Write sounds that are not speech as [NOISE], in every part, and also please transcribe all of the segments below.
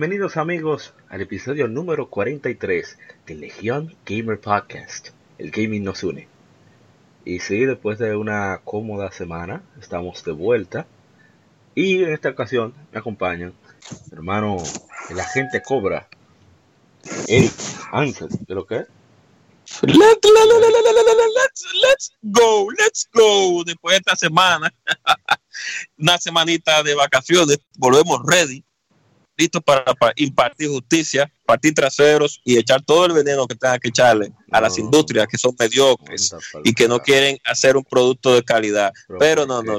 Bienvenidos amigos al episodio número 43 de Legión Gamer Podcast. El gaming nos une. Y sí, después de una cómoda semana, estamos de vuelta. Y en esta ocasión me acompañan hermano, el agente Cobra, Eric Ansel, ¿de lo que Let's, let's go, let's go. Después de esta semana, [LAUGHS] una semanita de vacaciones, volvemos ready listos para, impartir justicia, partir traseros y echar todo el veneno que tenga que echarle a las industrias que son mediocres y que no quieren hacer un producto de calidad. Pero no, no,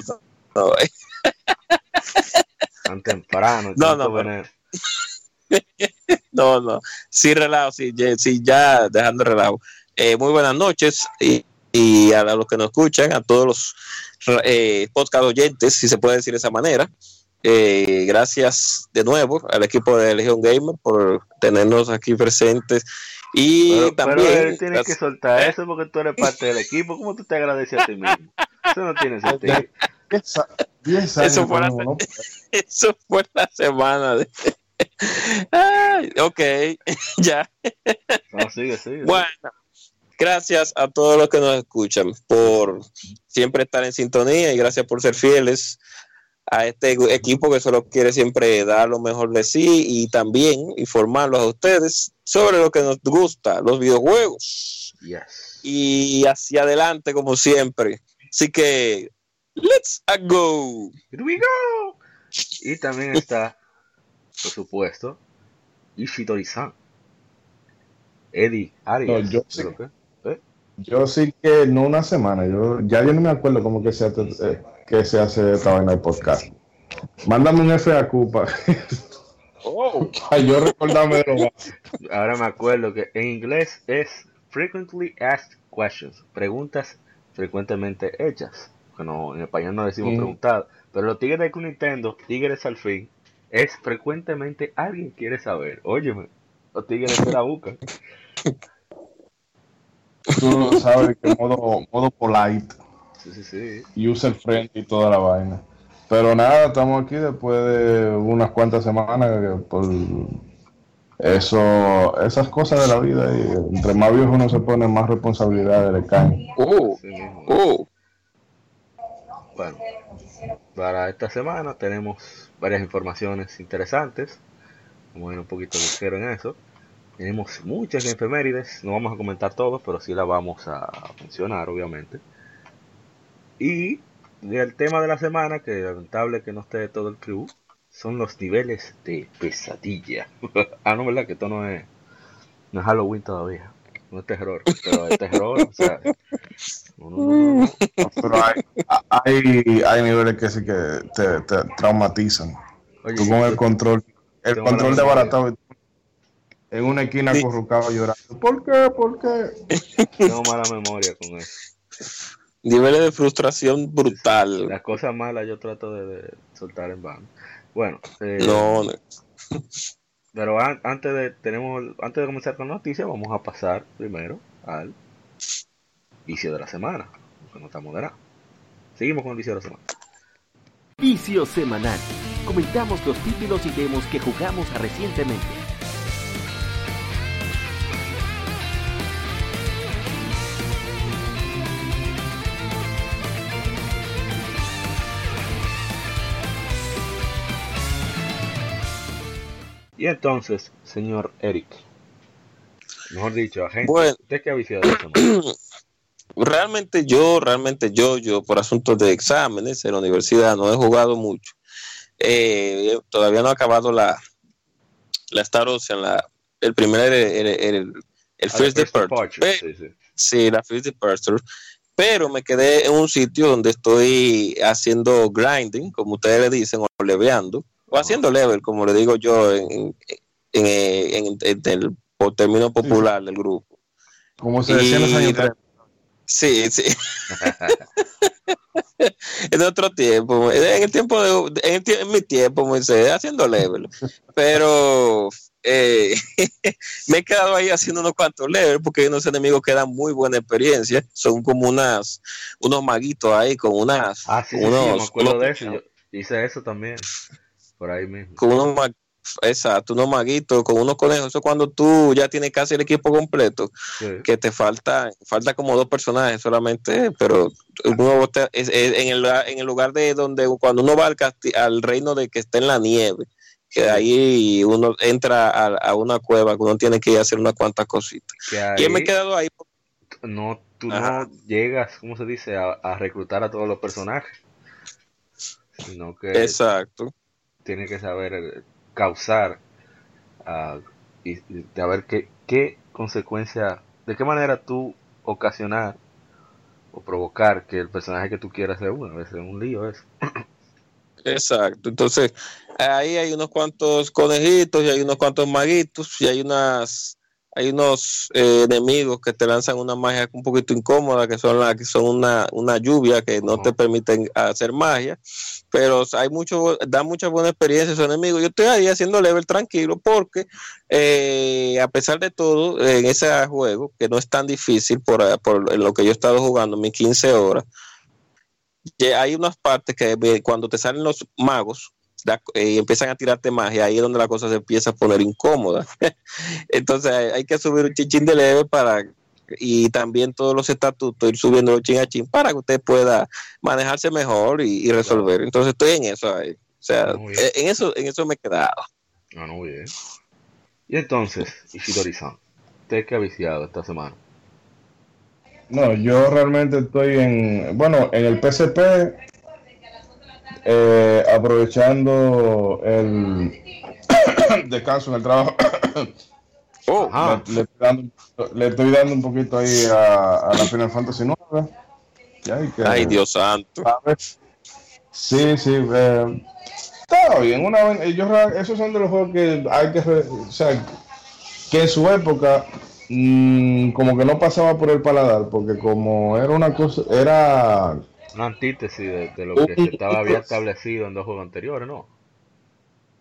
no. [LAUGHS] Tan temprano. No, no, [LAUGHS] no, no. Sí, relajo, sí, ya dejando relajo. Eh, muy buenas noches y, y, a los que nos escuchan, a todos los eh, podcast oyentes, si se puede decir de esa manera. Eh, gracias de nuevo al equipo de Legion Gamer por tenernos aquí presentes. Y también. tienes que soltar eso porque tú eres parte del equipo. ¿Cómo tú te agradeces a ti mismo? Eso no tiene [LAUGHS] sentido. eso, fue la, [LAUGHS] eso fue la semana de. [LAUGHS] ok, ya. sigue, sigue. Bueno, gracias a todos los que nos escuchan por siempre estar en sintonía y gracias por ser fieles a este equipo que solo quiere siempre dar lo mejor de sí y también informarlos a ustedes sobre lo que nos gusta, los videojuegos. Y hacia adelante como siempre. Así que, let's go. Here we go. Y también está, por supuesto, Ishidori-san. Eddie Arias. yo, sí, ¿Eh? yo sí que no una semana. Yo, ya yo no me acuerdo cómo que se eh, que se hace esta vaina del podcast. Mándame un FAQ para [LAUGHS] oh. yo recordarme Ahora me acuerdo que en inglés es frequently asked questions, preguntas frecuentemente hechas. Bueno, en español no decimos mm. preguntar, pero los tigres de Nintendo, tigres al fin, es frecuentemente alguien quiere saber. Óyeme, los tigres de la buscan. Tú sabes que modo, modo polite. Sí, sí, sí. User friendly y toda la vaina. Pero nada, estamos aquí después de unas cuantas semanas por eso, esas cosas de la vida y entre más viejo uno se pone más responsabilidad le caen. Uh, uh. Bueno, para esta semana tenemos varias informaciones interesantes. Vamos a ir un poquito ligero en eso. Tenemos muchas efemérides, no vamos a comentar todos, pero sí las vamos a mencionar, obviamente. Y el tema de la semana, que lamentable que no esté todo el crew, son los niveles de pesadilla. [LAUGHS] ah, no, ¿verdad? Que esto no es, no es Halloween todavía. No es terror, pero es terror, o sea. [LAUGHS] pero hay, hay, hay, niveles que sí que te, te traumatizan. Tú con el control, el control de baratado en una esquina sí. corrucado llorando. ¿Por qué? ¿Por qué? Tengo mala memoria con eso niveles de frustración brutal. Las cosas malas yo trato de, soltar en vano. Bueno, eh, no, [LAUGHS] pero antes de tenemos antes de comenzar con noticias, vamos a pasar primero al vicio de la semana, que no está moderado. Seguimos con el vicio de la semana. Vicio semanal. Comentamos los títulos y demos que jugamos recientemente Y entonces, señor Eric, mejor dicho, agente, bueno, ¿usted qué ha viciado [CLEARS THROAT] Realmente yo, realmente yo, yo por asuntos de exámenes en la universidad no he jugado mucho. Eh, todavía no he acabado la, la Star Ocean, la, el primer, el, el, el, ah, First Departure. Sí, sí. sí, la First Departure pero me quedé en un sitio donde estoy haciendo grinding, como ustedes le dicen, o leveando, o haciendo level, como le digo yo en, en, en, el por término popular del grupo. Como se decía en los años Sí, sí. [LAUGHS] en otro tiempo, en el tiempo de, en, mi tiempo, Moisés, haciendo level. Pero eh, [LAUGHS] me he quedado ahí haciendo unos cuantos levels porque hay unos enemigos que dan muy buena experiencia. Son como unas, unos maguitos ahí con unas. Ah, sí, unos, me acuerdo de eso. hice eso también. Por ahí mismo. Con unos Exacto, unos maguitos con unos conejos. Eso cuando tú ya tienes casi el equipo completo, que te falta, falta como dos personajes solamente, pero uno en, el, en el lugar de donde cuando uno va al, al reino de que está en la nieve, que ahí uno entra a, una cueva que uno tiene que ir a hacer unas cuantas cositas. y me he quedado ahí. No, tú no llegas, ¿cómo se dice?, a, a reclutar a todos los personajes. Sino que Exacto. Tiene que saber causar uh, y, ver qué, qué consecuencia, de qué manera tú ocasionar o provocar que el personaje que tú quieras sea uno, a veces es un lío eso. Exacto, entonces ahí hay unos cuantos conejitos y hay unos cuantos maguitos y hay unas hay unos eh, enemigos que te lanzan una magia un poquito incómoda, que son la, que son una, una lluvia que no te permiten hacer magia, pero hay mucho, da mucha buena experiencia esos enemigos. Yo estoy ahí haciendo level tranquilo porque eh, a pesar de todo, en ese juego, que no es tan difícil por, por lo que yo he estado jugando, mis 15 horas, hay unas partes que cuando te salen los magos, y empiezan a tirarte magia, ahí es donde la cosa se empieza a poner incómoda. [LAUGHS] Entonces hay, que subir un chichín de leve para y también todos los estatutos ir subiendo chin a chin para que usted pueda manejarse mejor y, resolver. Entonces estoy en eso ahí. O sea, eh, en eso, en eso me he quedado. No, no, bien. Y entonces, Ishidori-san, ¿usted qué ha viciado esta semana? No, yo realmente estoy en, bueno, en el PSP eh, aprovechando el [COUGHS] descanso en el trabajo. [COUGHS] Oh, le, estoy dando, un poquito ahí a, la Final Fantasy 9. Ay, Dios santo. Sí, sí. Eh, está bien. Una, esos son de los juegos que hay que. O sea, que en su época mm, como que no pasaba por el paladar, porque como era una cosa. Era una antítesis de, lo que estaba había establecido en dos juegos anteriores, ¿no?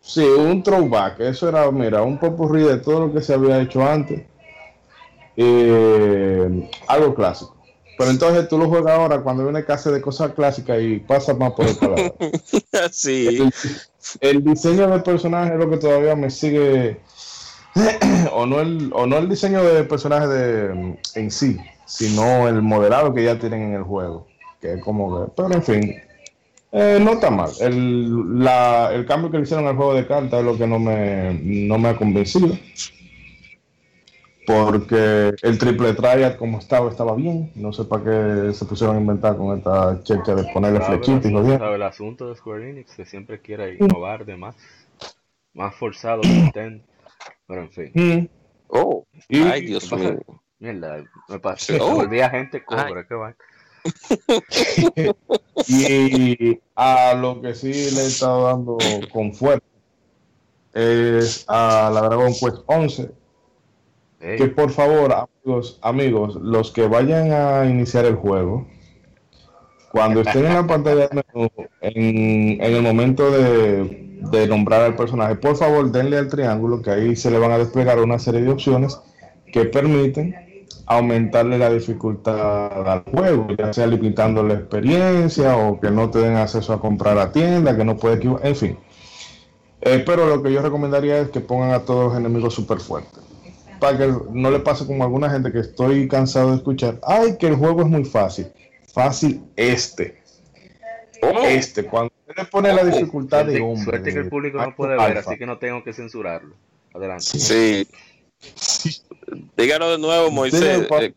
Sí, un throwback. Eso era, mira, un popurrí de todo lo que se había hecho antes. Eh, algo clásico. Pero entonces tú lo juegas ahora cuando viene casi de cosas clásicas y pasa más por el palabra. [LAUGHS] sí. El, diseño del personaje es lo que todavía me sigue. [CLEARS THROAT] o, no el, o no el diseño del personaje de, en sí, sino el modelado que ya tienen en el juego que es como que, pero en fin, eh, no está mal. El, la, el cambio que le hicieron al juego de cartas es lo que no me, no me ha convencido. Porque el triple triad como estaba, estaba bien. No sé para qué se pusieron a inventar con esta checha de ponerle flechitas y ¿Sabe el asunto de Square Enix que siempre quiere innovar de más, más forzado que Pero en fin. Mm. Oh, ay, Dios mío. Mierda, me pasé. Oh. Volví a gente cobra, qué va. [LAUGHS] y a lo que sí le he estado dando con fuerza es a la Dragon Quest 11. Que por favor, amigos, amigos, los que vayan a iniciar el juego, cuando [LAUGHS] estén en la pantalla en, el momento de, de, nombrar al personaje, por favor denle al triángulo, que ahí se le van a desplegar una serie de opciones que permiten aumentarle la dificultad al juego, ya sea limitando la experiencia o que no te den acceso a comprar a tienda, que no puede en fin. Eh, pero lo que yo recomendaría es que pongan a todos los enemigos súper fuertes. Para que no le pase como a alguna gente que estoy cansado de escuchar, ay, que el juego es muy fácil. Fácil este. Este, cuando le pone la dificultad de hombre. Suerte que el público no puede ver, así que no tengo que censurarlo. Adelante. Sí. Díganos de nuevo, Moisés. Eh,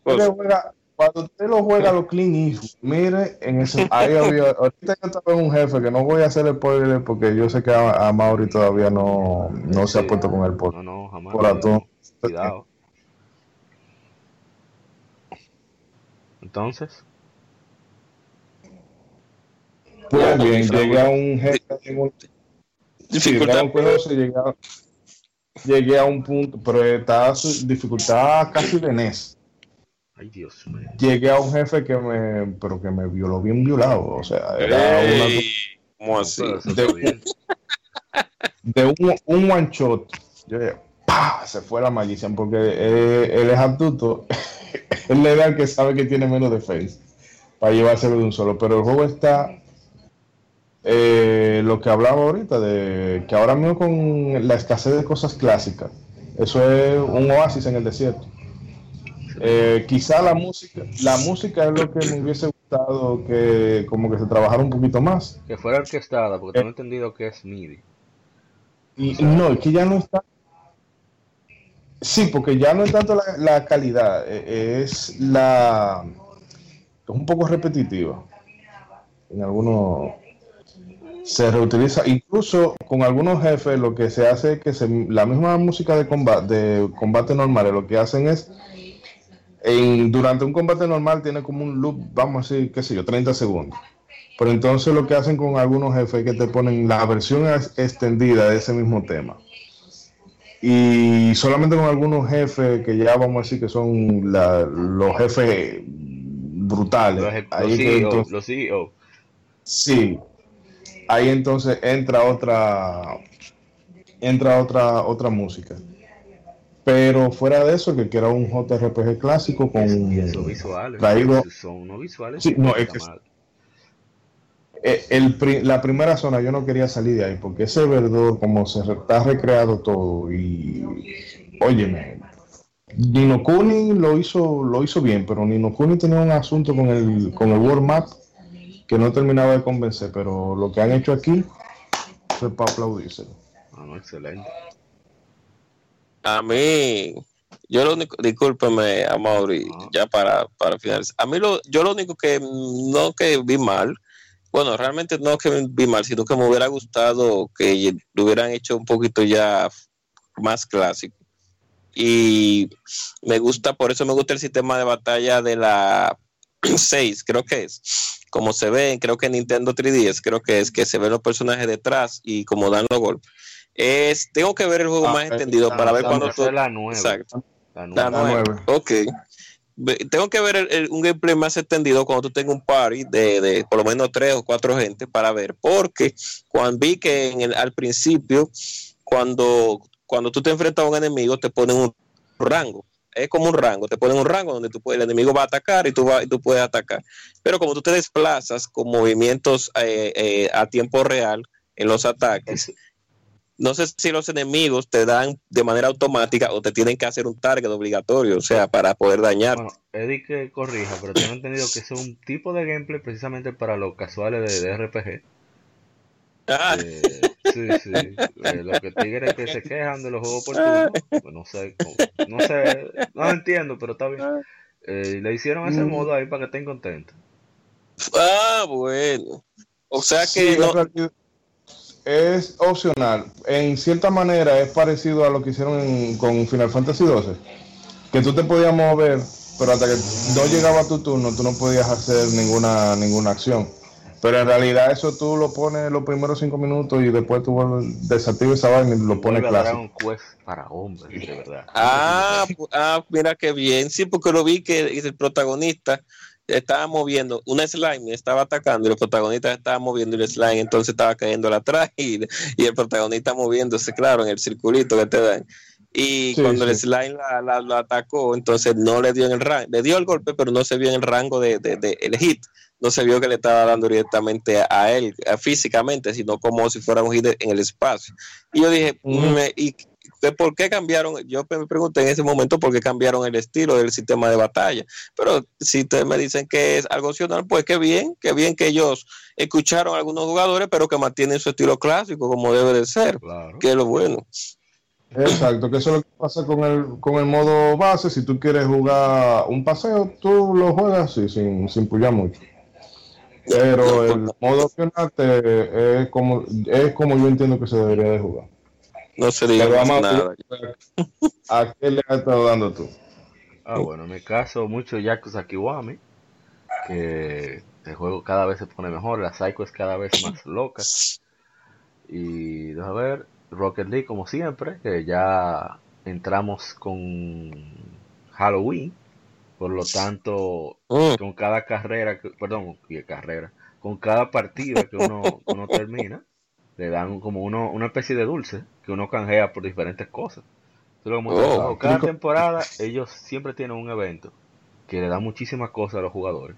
cuando, usted lo juega lo clean mire, en ese, ahí [LAUGHS] había, ahorita yo estaba en un jefe que no voy a hacer el spoiler porque yo sé que a, Mauri todavía no, no se ha puesto con el por, no, no, jamás, por Cuidado. Entonces. Pues bien, llega un jefe. Dificultad. Sí, un se llega, llegué a un punto, pero estaba su dificultad casi de NES. Ay, Dios mío. Llegué a un jefe que me, pero que me violó bien violado. O sea, era una, Ey, ¿Cómo así? De- bien. de un, un one shot. Yo dije, ¡pah! Se fue la maldición porque eh, él es astuto. [LAUGHS] él le da al que sabe que tiene menos defensa para llevárselo de un solo. Pero el juego está. Eh, lo que hablaba ahorita, de que ahora mismo con la escasez de cosas clásicas, eso es un oasis en el desierto. Eh, quizá la música, la música es lo que me hubiese gustado que como que se trabajara un poquito más. Que fuera orquestada, porque tengo entendido que es MIDI. Y no, es que ya no está. Sí, porque ya no es tanto la, la calidad, eh, es la. Es un poco repetitiva. En algunos. Se reutiliza, incluso con algunos jefes, lo que se hace es que se, la misma música de combate, de combate normal, lo que hacen es. En, durante un combate normal tiene como un loop, vamos a decir, qué sé yo, 30 segundos. Pero entonces lo que hacen con algunos jefes es que te ponen la versión extendida de ese mismo tema. Y solamente con algunos jefes que ya vamos a decir que son la- los jefes brutales. Los, Ahí los que CEO, entonces- los CEO. sí. Ahí entonces entra otra entra otra otra música. Pero fuera de eso, que era un JRPG clásico con Y esos visuales. traído Son unos visuales. Sí, no, es que-. Eh, el la primera zona yo no quería salir de ahí porque ese verdor como se está recreado todo y óyeme Nino Kuni lo hizo lo hizo bien pero Nino Kuni tenía un asunto con el con el World Map que no terminaba de convencer pero lo que han hecho aquí fue para aplaudirse Ah, no, excelente. A mí, yo lo único, discúlpeme, a Mauri, Ah. ya para, para finalizar. A mí, lo, yo lo único que no que vi mal, bueno, realmente no que vi mal, sino que me hubiera gustado que lo hubieran hecho un poquito ya más clásico. Y me gusta, por eso me gusta el sistema de batalla de la [CLEARS THROAT] 6, creo que es. Como se ven, creo que en Nintendo 3DS, creo que es que se ven los personajes detrás y como dan los golpes. Es, tengo que ver el juego Ah, más eh, entendido Ah, para ver tú... es la nueva. Exacto. La nueva. La nueva. nueve. Ok. Tengo que ver el- el- un gameplay más extendido cuando tú tengas un party de, de por lo menos tres o cuatro gente para ver. Porque cuando vi que en el- al principio, cuando, cuando tú te enfrentas a un enemigo, te ponen un rango. Es como un rango, te ponen un rango donde tú puedes, el enemigo va a atacar y tú, vas y tú puedes atacar. Pero como tú te desplazas con movimientos eh, eh, a tiempo real en los ataques, no sé si los enemigos te dan de manera automática o te tienen que hacer un target obligatorio, o sea, para poder dañar. Bueno, Eddie que corrija, pero tengo entendido que es un tipo de gameplay precisamente para los casuales de, de RPG. Ah, Eh, sí, sí. Eh, los que tigres que se quejan de los juegos por turno, pues no sé, cómo- no sé, no lo entiendo, pero está bien. Eh, le hicieron ese Mm. modo ahí para que estén contentos. ah, bueno. O sea que Sí, no, es opcional. En cierta manera es parecido a lo que hicieron en- con Final Fantasy XII. Que tú te podías mover, pero hasta que no llegaba tu turno, tú no podías hacer ninguna, ninguna acción. Pero en realidad eso tú lo pones los primeros cinco minutos y después tú desactivas esa vaina y lo pones clásico. Dragon Quest para hombres, de verdad. Ah, ah, mira qué bien. Sí, porque lo vi que el protagonista estaba moviendo, una slime estaba atacando y el protagonista estaba moviendo y el slime entonces estaba cayendo atrás [LAUGHS] y, y el protagonista moviéndose, claro, en el circulito que te dan. Y Sí, cuando el slime la, la- la atacó, entonces no le dio en el rango, le dio el golpe, pero no se vio en el rango de, de- de- el hit. No se vio que le estaba dando directamente a, él a- físicamente, sino como si fuera un hit en el espacio. Y yo dije, Ujú. me- ¿y de por qué cambiaron? Yo me pregunté en ese momento por qué cambiaron el estilo del sistema de batalla. Pero si ustedes me dicen que es algo opcional, pues qué bien, qué bien que ellos escucharon a algunos jugadores, pero que mantienen su estilo clásico como debe de ser, Claro. que es lo bueno. Exacto, que eso es lo que pasa con el, con el modo base. Si tú quieres jugar un paseo, tú lo juegas así, sin, sin pullar mucho. Pero el modo opcional te- es, como, es como yo entiendo que se debería de jugar. No se diga a nada. ¿A qué le has estado dando tú? Ah, bueno, en mi caso, mucho Yakuza Kiwami, que el juego cada vez se pone mejor, la Psycho es cada vez más loca. Y, a ver, Rocket League como siempre, que ya entramos con Halloween, por lo tanto, Mm. con cada carrera, perdón, y carrera, con cada partida que uno, [LAUGHS] uno termina, le dan como uno, una especie de dulce que uno canjea por diferentes cosas. Oh. Cada temporada ellos siempre tienen un evento que le da muchísimas cosas a los jugadores.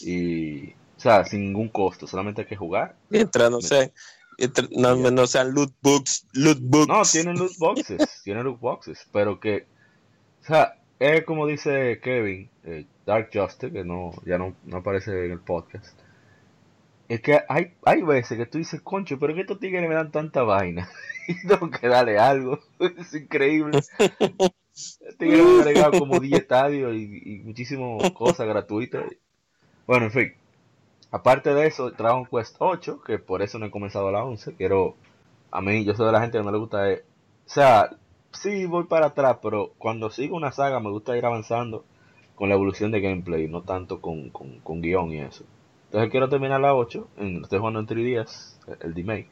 Y, o sea, sin ningún costo, solamente hay que jugar. Mientras no sean, mientras no, no sean loot books, loot books. No, tienen loot boxes, [LAUGHS] tienen loot boxes, pero que, o sea, es como dice Kevin, eh, Dark Justice, que no, ya no, no aparece en el podcast. Es que hay, hay veces que tú dices, concho, pero que estos tigres me dan tanta vaina. [LAUGHS] y tengo que darle algo. [LAUGHS] es increíble. [LAUGHS] Este tigre me ha agregado como 10 estadios y, y muchísimas cosas gratuitas. Bueno, en fin. Aparte de eso, Dragon Quest 8, que por eso no he comenzado a la 11. Quiero, a mí, yo soy de la gente que no le gusta, eh, o sea, sí voy para atrás, pero cuando sigo una saga me gusta ir avanzando con la evolución de gameplay, no tanto con, con, con guion y eso. Entonces quiero terminar la 8, en, estoy jugando en 3DS, el remake.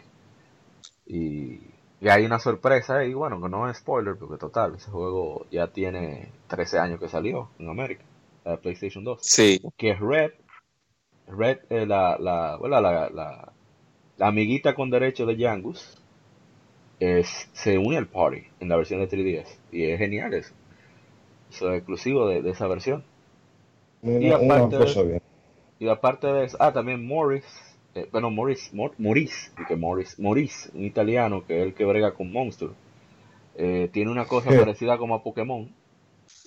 Y, y hay una sorpresa, y bueno, que no es spoiler, porque total, ese juego ya tiene 13 años que salió en América, la PlayStation 2 Sí. que es Red. Red, eh, la, la, bueno, la, la, la amiguita con derecho de Yangus, es, se une al party en la versión de 3DS. Y es genial eso. Eso es exclusivo de, de esa versión. Y aparte de-. Y aparte de eso, ah, también Morris, eh, bueno, Morris, Mor- Maurice, que Morris, Maurice, un italiano que es el que brega con Monster, eh, tiene una cosa Sí. parecida como a Pokémon.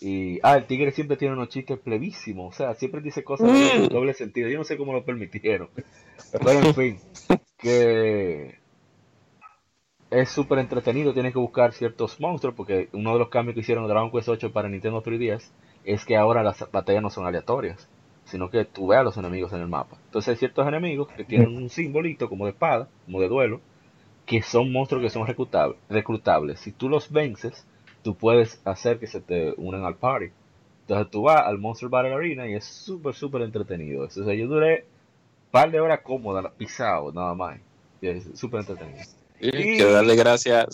Y, ah, el tigre siempre tiene unos chistes plevísimos, o sea, siempre dice cosas de Mm. doble sentido. Yo no sé cómo lo permitieron. Pero en fin, [LAUGHS] que es súper entretenido, tienes que buscar ciertos monstruos, porque uno de los cambios que hicieron Dragon Quest 8 para Nintendo 3DS es que ahora las batallas no son aleatorias, sino que tú ves a los enemigos en el mapa. Entonces hay ciertos enemigos que tienen un simbolito como de espada, como de duelo, que son monstruos que son reclutables. Si tú los vences, tú puedes hacer que se te unan al party. Entonces tú vas al Monster Battle Arena y es súper, súper entretenido. O sea, yo duré un par de horas cómoda, pisado, nada más. Y es súper entretenido. Y Quiero darle gracias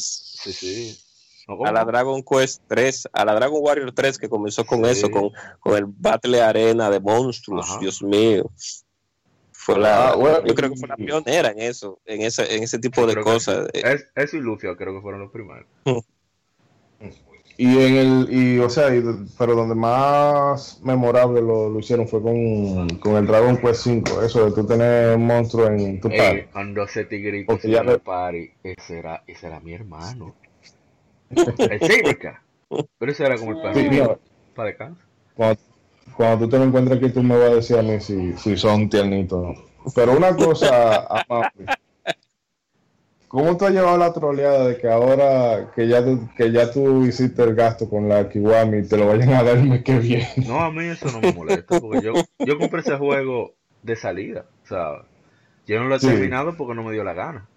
Sí, sí. No, a la. Dragon Quest 3, a la Dragon Warrior 3 que comenzó con Sí. eso, con, con el Battle Arena de monstruos, Ajá. Dios mío. Fue la, Ah, bueno. yo creo que fue la pionera en eso, en ese, en ese tipo Yo de cosas. sí. Es, eso y Luffy creo que fueron los primeros. Y en el, y, o sea, y- pero donde más memorable lo, lo hicieron fue con, con el Dragon Quest 5, eso de tú tener un monstruo en tu Ey, party. cuando ese tigrito se ve- party, ese era, ese era mi hermano. el Saberka. Pero ese era como el perro. Sí, no, Para descansar. cuando, cuando tú te lo encuentres aquí, tú me vas a decir a mí si, si son tiernitos. Pero una cosa, [LAUGHS] amable, ¿cómo tú has llevado la troleada de que ahora que ya, tú, que ya tú hiciste el gasto con la Kiwami, te lo vayan a dar el mes que viene? No, a mí eso no me molesta, porque yo, yo compré ese juego de salida. O sea, yo no lo he Sí. terminado porque no me dio la gana.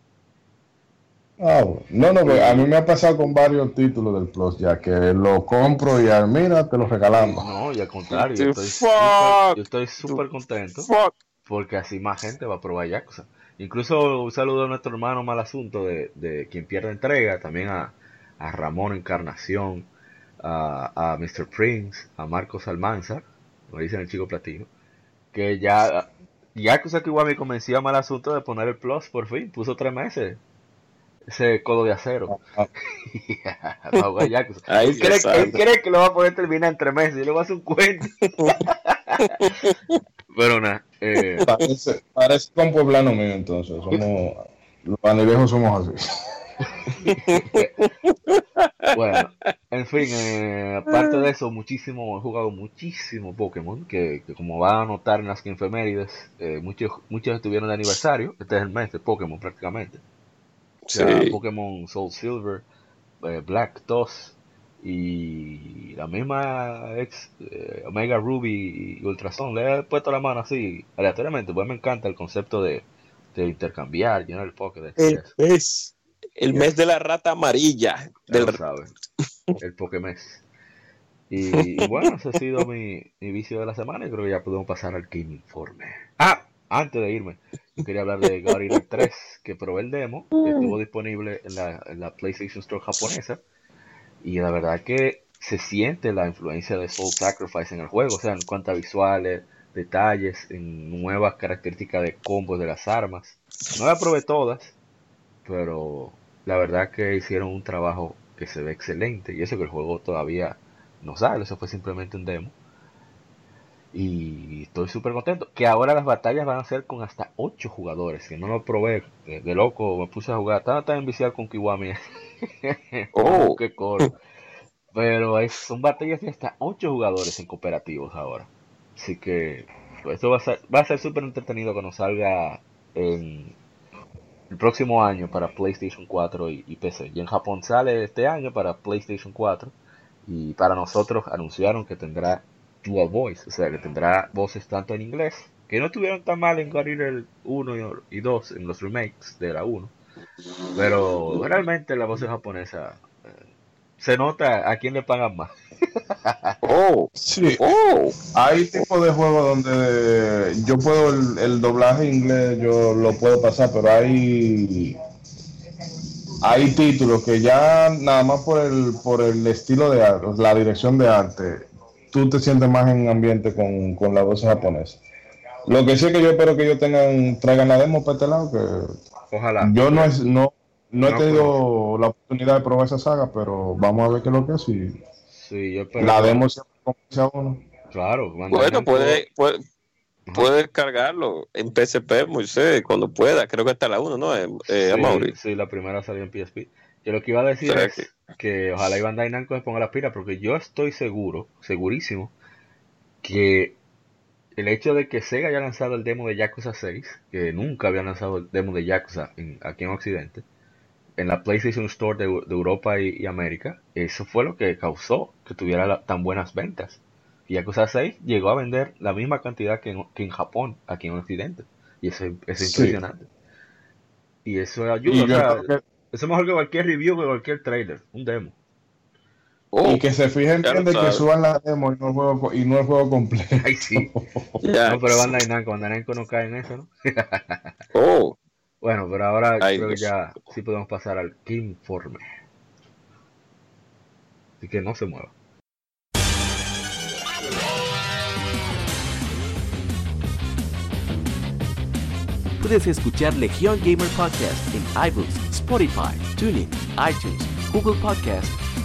Ah. No, no, pues, a mí me ha pasado con varios títulos del Plus ya, que lo compro y ah, mira, te lo regalamos. No, y al contrario, yo estoy súper- yo estoy súper contento Fuck. porque así más gente va a probar Yakuza. Incluso un saludo a nuestro hermano Mal Asunto de, de quien pierde entrega, también a, a Ramón Encarnación, a, a Mr. Prince, a Marcos Almanzar, como dicen el chico platino, que ya Yakuza Kiwami convenció a Mal Asunto de poner el Plus por fin, puso tres meses. Ese codo de acero. Ah, [LAUGHS] Yakuza. Ay, él, cree, él cree que lo va a poder terminar en tres meses. Yo le voy a hacer un cuento. [LAUGHS] [LAUGHS] Pero nada. Eh, Parece, parece con pueblano mío, entonces. Somos, los panelejos somos así. [LAUGHS] bueno, en fin, eh, aparte de eso, muchísimo, he jugado muchísimo Pokémon. Que, que como van a notar en las efemérides, eh, muchos, muchos estuvieron de aniversario. Este es el mes de Pokémon prácticamente. O sea, Sí. Pokémon Soul Silver, eh, Black 2 y la misma ex eh, Omega Ruby y Ultrason. Le he puesto la mano así aleatoriamente, pues me encanta el concepto de, de intercambiar, llenar el y El mes, el mes de la rata amarilla. Del, lo saben, [LAUGHS] el Pokémon. Y, y bueno, ese ha sido mi, mi vicio de la semana y creo que ya podemos pasar al Game Informe. Ah, antes de irme, yo quería hablar de God Eater 3, que probé el demo, que estuvo disponible en la, en la PlayStation Store japonesa. Y la verdad que se siente la influencia de Soul Sacrifice en el juego, o sea, en cuanto a visuales, detalles, en nuevas características de combos de las armas. No las probé todas, pero la verdad que hicieron un trabajo que se ve excelente. Y eso que el juego todavía no sale, eso fue simplemente un demo. Y estoy súper contento. Que ahora las batallas van a ser con hasta 8 jugadores. Que no lo probé. De, loco me puse a jugar. Estaba tan enviciado con Kiwami. [LAUGHS] [LAUGHS] oh, qué coro. Pero es, son batallas de hasta 8 jugadores en cooperativos ahora. Así que pues, esto va a ser va a ser súper entretenido cuando salga en el próximo año para PlayStation 4 y, PC. Y en Japón sale este año para PlayStation 4. Y para nosotros anunciaron que tendrá dual voice, o sea que tendrá voces tanto en inglés, que no estuvieron tan mal en God 1 y 2, en los remakes de la 1. Pero realmente la voz japonesa eh, se nota a quién le pagan más. [LAUGHS] oh, sí. Oh. Hay tipo de juegos donde yo puedo el, doblaje inglés, yo lo puedo pasar, pero hay hay títulos que ya nada más por el por el estilo de arte, la dirección de arte, tú te sientes más en ambiente con, con la voz japonesa. Lo que sí que yo espero que ellos tengan traigan la demo para este lado que ojalá. Yo no es no no he tenido la oportunidad de probar esa saga, pero vamos a ver qué es lo que es. Y sí, yo la demo siempre uno. Claro, bueno, puede, puede, puede, cargarlo en PSP, Moisés, cuando pueda. Creo que está la 1, ¿no? Eh, sí, sí, la primera salió en PSP. Yo lo que iba a decir es que... ojalá Iván Namco se ponga las pilas, porque yo estoy seguro, segurísimo, que el hecho de que Sega haya lanzado el demo de Yakuza 6, que nunca había lanzado el demo de Yakuza aquí en Occidente, en la PlayStation Store de, Europa y, América, eso fue lo que causó que tuviera tan buenas ventas. Y Yakuza 6 llegó a vender la misma cantidad que en, Japón, aquí en Occidente. Y eso, es impresionante. Y eso ayuda. eso es mejor que cualquier review, que cualquier trailer, un demo. Y oh, que se fijen bien de que suban la demo y no el juego, y no el juego completo. Ay, sí. No, pero Bandai Namco, Bandai Namco no cae en eso, ¿no? [LAUGHS] oh. Bueno, pero ahora creo que ya sí podemos pasar al informe. Así que no se mueva. Puedes escuchar Legion Gamer Podcast en iBooks, Spotify, TuneIn, iTunes, Google Podcast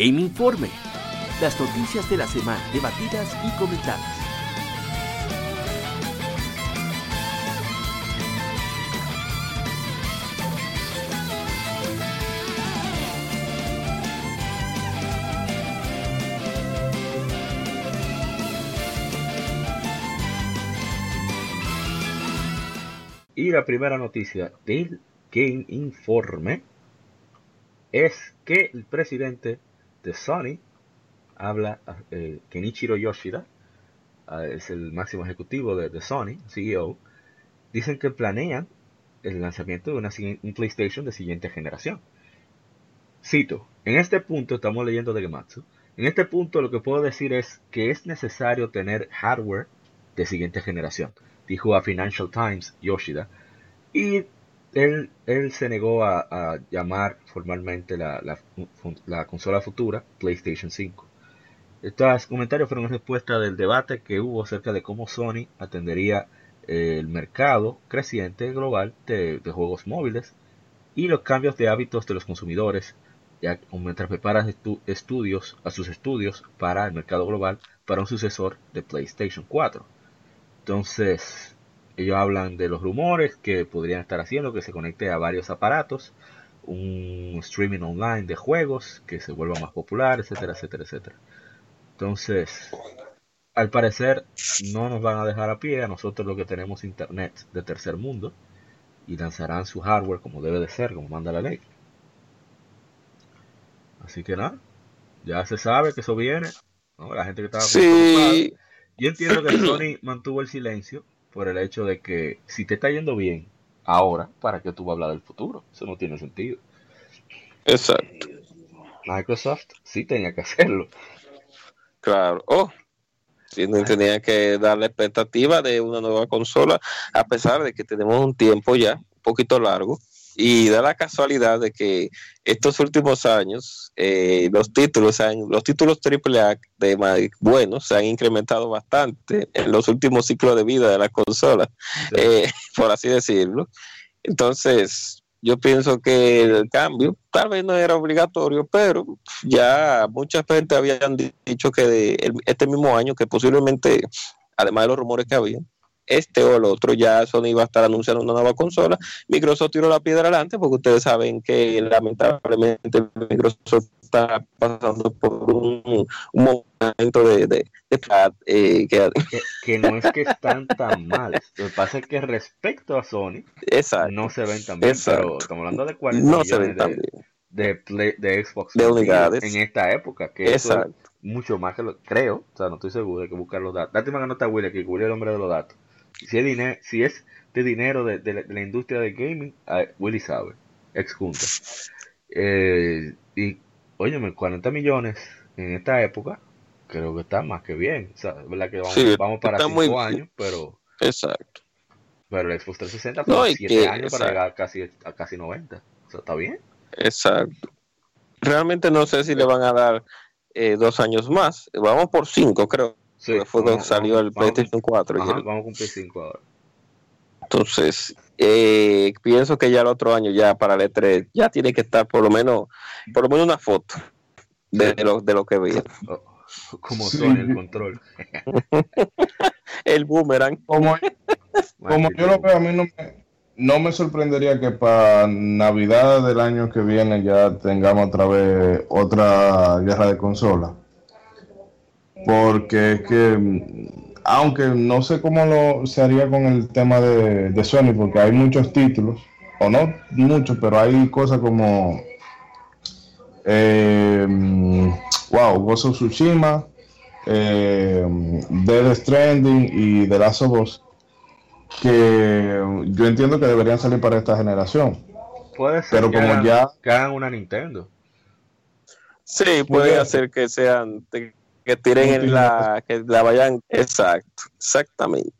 Game Informe. Las noticias de la semana debatidas y comentadas. Y la primera noticia del Game Informe es que el presidente de Sony habla eh, Kenichiro Yoshida, ah, es el máximo ejecutivo de, Sony, CEO, dicen que planean el lanzamiento de una, un PlayStation de siguiente generación. Cito, en este punto estamos leyendo de Gematsu, en este punto lo que puedo decir es que es necesario tener hardware de siguiente generación, dijo a Financial Times Yoshida, y él, él se negó a, llamar formalmente la, la, consola futura PlayStation 5. Estos comentarios fueron en respuesta del debate que hubo acerca de cómo Sony atendería el mercado creciente global de, juegos móviles y los cambios de hábitos de los consumidores, ya mientras preparan estudios a sus estudios para el mercado global para un sucesor de PlayStation 4. Entonces, ellos hablan de los rumores que podrían estar haciendo que se conecte a varios aparatos, un streaming online de juegos que se vuelva más popular, etcétera, etcétera, etcétera. Entonces, al parecer no nos van a dejar a pie a nosotros lo que tenemos internet de tercer mundo y lanzarán su hardware como debe de ser, como manda la ley. Así que nada, ya se sabe que eso viene. La gente que estaba sí. Yo entiendo que Sony mantuvo el silencio por el hecho de que si te está yendo bien ahora, ¿para qué tú vas a hablar del futuro? Eso no tiene sentido. Exacto. Microsoft sí tenía que hacerlo. Claro. Oh, sí, tenía que darle expectativa de una nueva consola, a pesar de que tenemos un tiempo ya, un poquito largo, y da la casualidad de que estos últimos años eh, los títulos los títulos AAA de buenos se han incrementado bastante en los últimos ciclos de vida de la consola, eh, [LAUGHS] por así decirlo. Entonces, yo pienso que el cambio tal vez no era obligatorio, pero ya mucha gente habían dicho que este mismo año, que posiblemente, además de los rumores que había, este o el otro, ya Sony iba a estar anunciando una nueva consola. Microsoft tiró la piedra adelante porque ustedes saben que lamentablemente Microsoft está pasando por un, momento de, de, eh, que, no es que están tan mal. Lo que pasa es que respecto a Sony, no se ven tan bien. Pero estamos hablando de 40 no se ven tan de, de Xbox de unidades. en esta época, que es mucho más que lo creo, o sea, no estoy seguro, de que buscar los datos. Lástima que no está Willy aquí, Willy es el hombre de los datos. Si es, dinero, si es de dinero de, la, industria de gaming, Willy sabe, ex junta. Eh, y, óyeme, 40 millones en esta época, creo que está más que bien. O sea, verdad que vamos, para 5 años, pero. Exacto. Pero el Xbox 360 fue 7 años para llegar casi, a casi 90. O sea, está bien. Exacto. Realmente no sé si le van a dar eh, dos años más. Vamos por cinco, creo. Sí, fue cuando salió el PlayStation 4. vamos a cumplir 5 ahora. Entonces, eh, pienso que ya el otro año, ya para el E3, ya tiene que estar por lo menos, por lo menos una foto de, lo, de lo que veía. Oh, [LAUGHS] como son el control. [LAUGHS] el boomerang. Como, [LAUGHS] como yo lo veo, a mí no me, no me sorprendería que para Navidad del año que viene ya tengamos otra vez otra guerra de consolas porque es que, aunque no sé cómo lo se haría con el tema de, Sony, porque hay muchos títulos, o no muchos, pero hay cosas como, eh, wow, Ghost of Tsushima, eh, Dead Stranding y The Last of Us, que yo entiendo que deberían salir para esta generación. Puede ser pero como ya que hagan una Nintendo. Sí, puede hacer que sean que tiren en la, que la vayan, exacto, exactamente.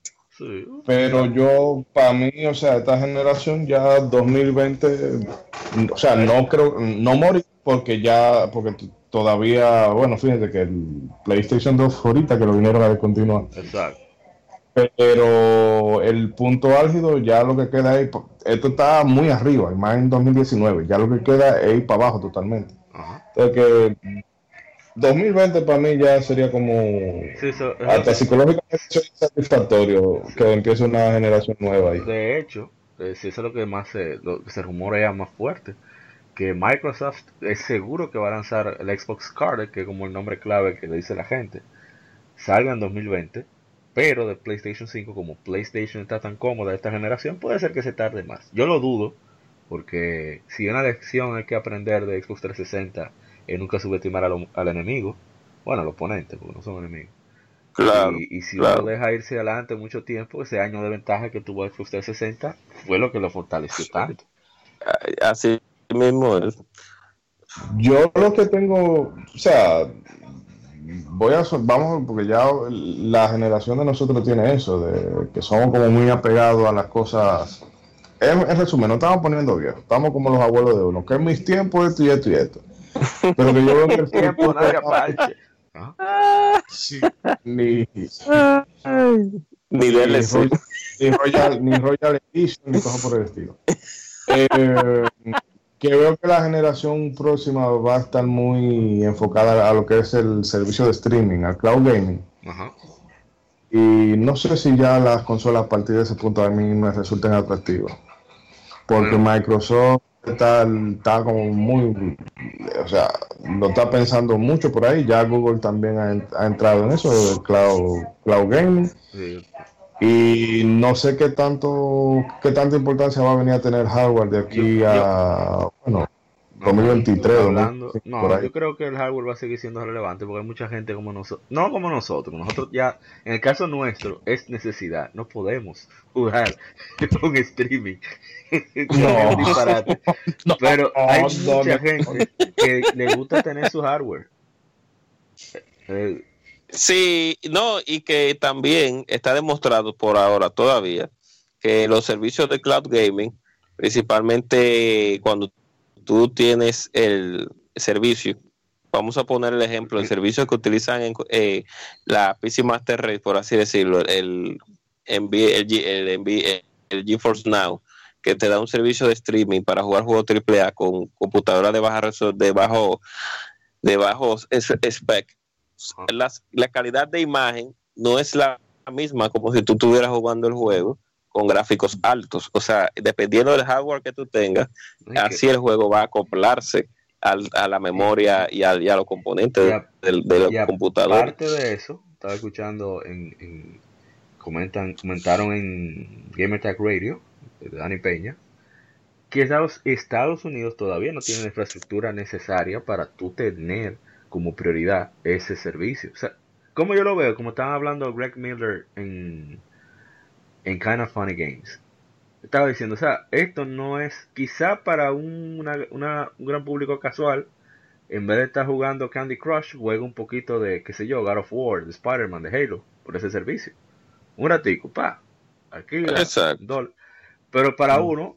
Pero yo, para mí, o sea, esta generación ya 2020, o sea, no creo, no morir porque ya, porque todavía, bueno, fíjate que el PlayStation 2 ahorita que lo vinieron a descontinuar. Exacto. Pero el punto álgido ya lo que queda es, esto está muy arriba, más en 2019, ya lo que queda es ir para abajo totalmente. Entonces que 2020 para mí ya sería como hasta psicológicamente satisfactorio que empiece una generación nueva ahí. De hecho, eh, si eso es lo que más se, lo que se rumorea más fuerte, que Microsoft es seguro que va a lanzar el Xbox Card, que es como el nombre clave que le dice la gente, salga en 2020, pero de PlayStation 5 como PlayStation está tan cómoda esta generación, puede ser que se tarde más. Yo lo dudo, porque si una lección hay que aprender de Xbox 360 es nunca subestimar al enemigo, bueno, al oponente, porque no son enemigos. Claro, y, si uno deja irse adelante mucho tiempo, ese año de ventaja que tuvo el Xbox 360 fue lo que lo fortaleció tanto. Así mismo es. Yo lo que tengo, o sea, voy a, vamos, porque ya la generación de nosotros tiene eso, de que somos como muy apegados a las cosas. En, en resumen, no estamos poniendo viejos, estamos como los abuelos de uno, que en mis tiempos esto y esto y esto. Pero que yo veo que el [LAUGHS] tiempo aparte. Sí, ni, ni, ni, Royal, ni Royal Edition, ni cosas por el estilo. Eh, que veo que la generación próxima va a estar muy enfocada a lo que es el servicio de streaming, al cloud gaming. Y no sé si ya las consolas a partir de ese punto a mí me resulten atractivas. Porque Microsoft está, está como muy, o sea, lo está pensando mucho por ahí. Ya Google también ha, entrado en eso, el cloud, cloud gaming. Y no sé qué tanto, qué tanta importancia va a venir a tener hardware de aquí a, bueno, 2023. Hablando, no, yo creo que el hardware va a seguir siendo relevante porque hay mucha gente como nosotros, no como nosotros, nosotros ya, en el caso nuestro, es necesidad, no podemos jugar [LAUGHS] con streaming. [LAUGHS] no, disparate. [LAUGHS] Pero hay mucha gente que le gusta tener su hardware. Eh, sí, no, y que también está demostrado por ahora todavía que los servicios de cloud gaming, principalmente cuando tú tienes el servicio, vamos a poner el ejemplo, el servicio que utilizan en eh, la PC Master Race, por así decirlo, el, el, el, el, GeForce Now, que te da un servicio de streaming para jugar juegos AAA con computadora de baja de bajo de bajos spec. la calidad de imagen no es la misma como si tú estuvieras jugando el juego con gráficos altos. O sea, dependiendo del hardware que tú tengas, así el juego va a acoplarse a la memoria y a, los componentes del, computador. Aparte de eso, estaba escuchando en, comentan, comentaron en Gamertag Radio, de Dani Peña, que Estados, Estados Unidos todavía no tiene la infraestructura necesaria para tú tener como prioridad ese servicio. O sea, como yo lo veo, como estaba hablando Greg Miller en en Kind of Funny Games. Estaba diciendo, o sea, esto no es quizá para un, una, un gran público casual, en vez de estar jugando Candy Crush, juega un poquito de, qué sé yo, God of War, de Spider-Man, de Halo, por ese servicio. Un ratico, pa, aquí, Exacto. Pero para mm. uno,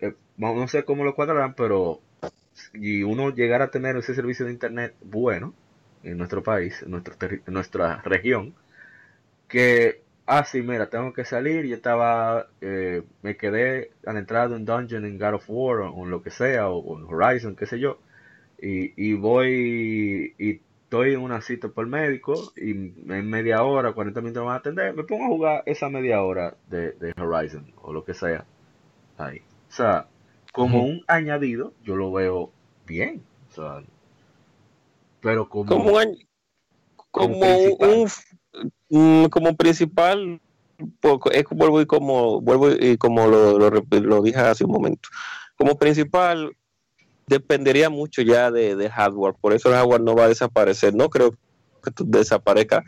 eh, no sé cómo lo cuadrarán, pero si uno llegara a tener ese servicio de internet bueno en nuestro país, en, nuestro en nuestra región, que ah, sí, mira, tengo que salir, yo estaba, eh, me quedé al entrar en Dungeon en God of War o, en lo que sea, o, en Horizon, qué sé yo, y, y voy y estoy en una cita por el médico y en media hora, 40 minutos me van a atender, me pongo a jugar esa media hora de, Horizon o lo que sea ahí. O sea, como un añadido, yo lo veo bien. O sea, pero como, como un, como un, como principal, es vuelvo y como vuelvo y como lo, lo, dije hace un momento. Como principal dependería mucho ya de, hardware, por eso el hardware no va a desaparecer. No creo que desaparezca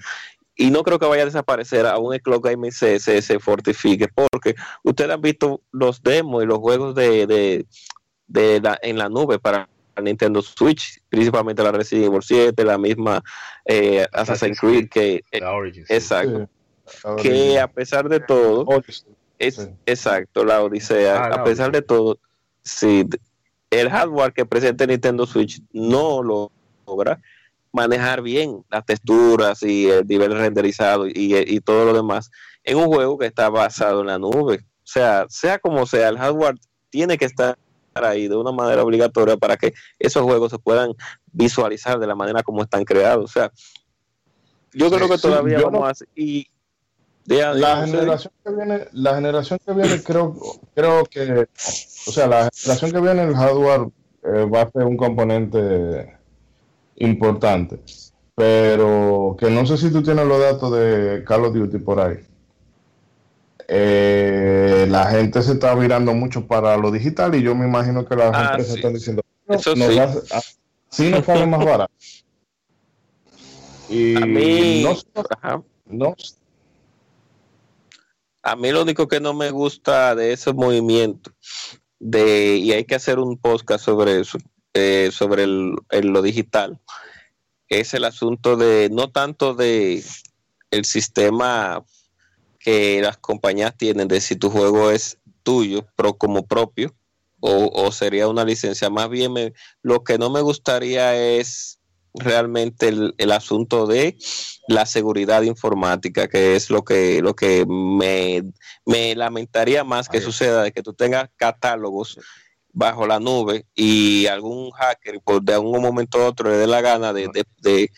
y no creo que vaya a desaparecer aún el clock gaming se, se, fortifique porque ustedes han visto los demos y los juegos de, de, de en la nube para Nintendo Switch, principalmente la Resident Evil 7, la misma eh, Assassin's Creed, que eh, exacto, que a pesar de todo, es exacto, la Odisea, ah, a pesar de todo, sí, el hardware que presenta Nintendo Switch no lo logra manejar bien las texturas y el nivel renderizado y, y todo lo demás en un juego que está basado en la nube. O sea, sea como sea, el hardware tiene que estar ahí de una manera obligatoria para que esos juegos se puedan visualizar de la manera como están creados. O sea, yo creo que todavía vamos a... Y, la generación que viene, la generación que viene creo, creo que, o sea, la generación que viene el hardware eh, va a ser un componente importante, pero que no sé si tú tienes los datos de Call of Duty por ahí eh, la gente se está mirando mucho para lo digital y yo me imagino que las ah, empresas están diciendo, no, Eso sí. así nos sale más barato. Y a mí, no, a mí lo único que no me gusta de ese movimiento, de, y hay que hacer un podcast sobre eso, eh, sobre el, lo digital, es el asunto de, no tanto de el sistema que las compañías tienen de si tu juego es tuyo, pero como propio, o, sería una licencia. Más bien, lo que no me gustaría es realmente el, el, asunto de la seguridad informática, que es lo que, lo que me, me lamentaría más que suceda, de que tú tengas catálogos bajo la nube y algún hacker por de algún momento a otro le dé la gana de, de, de,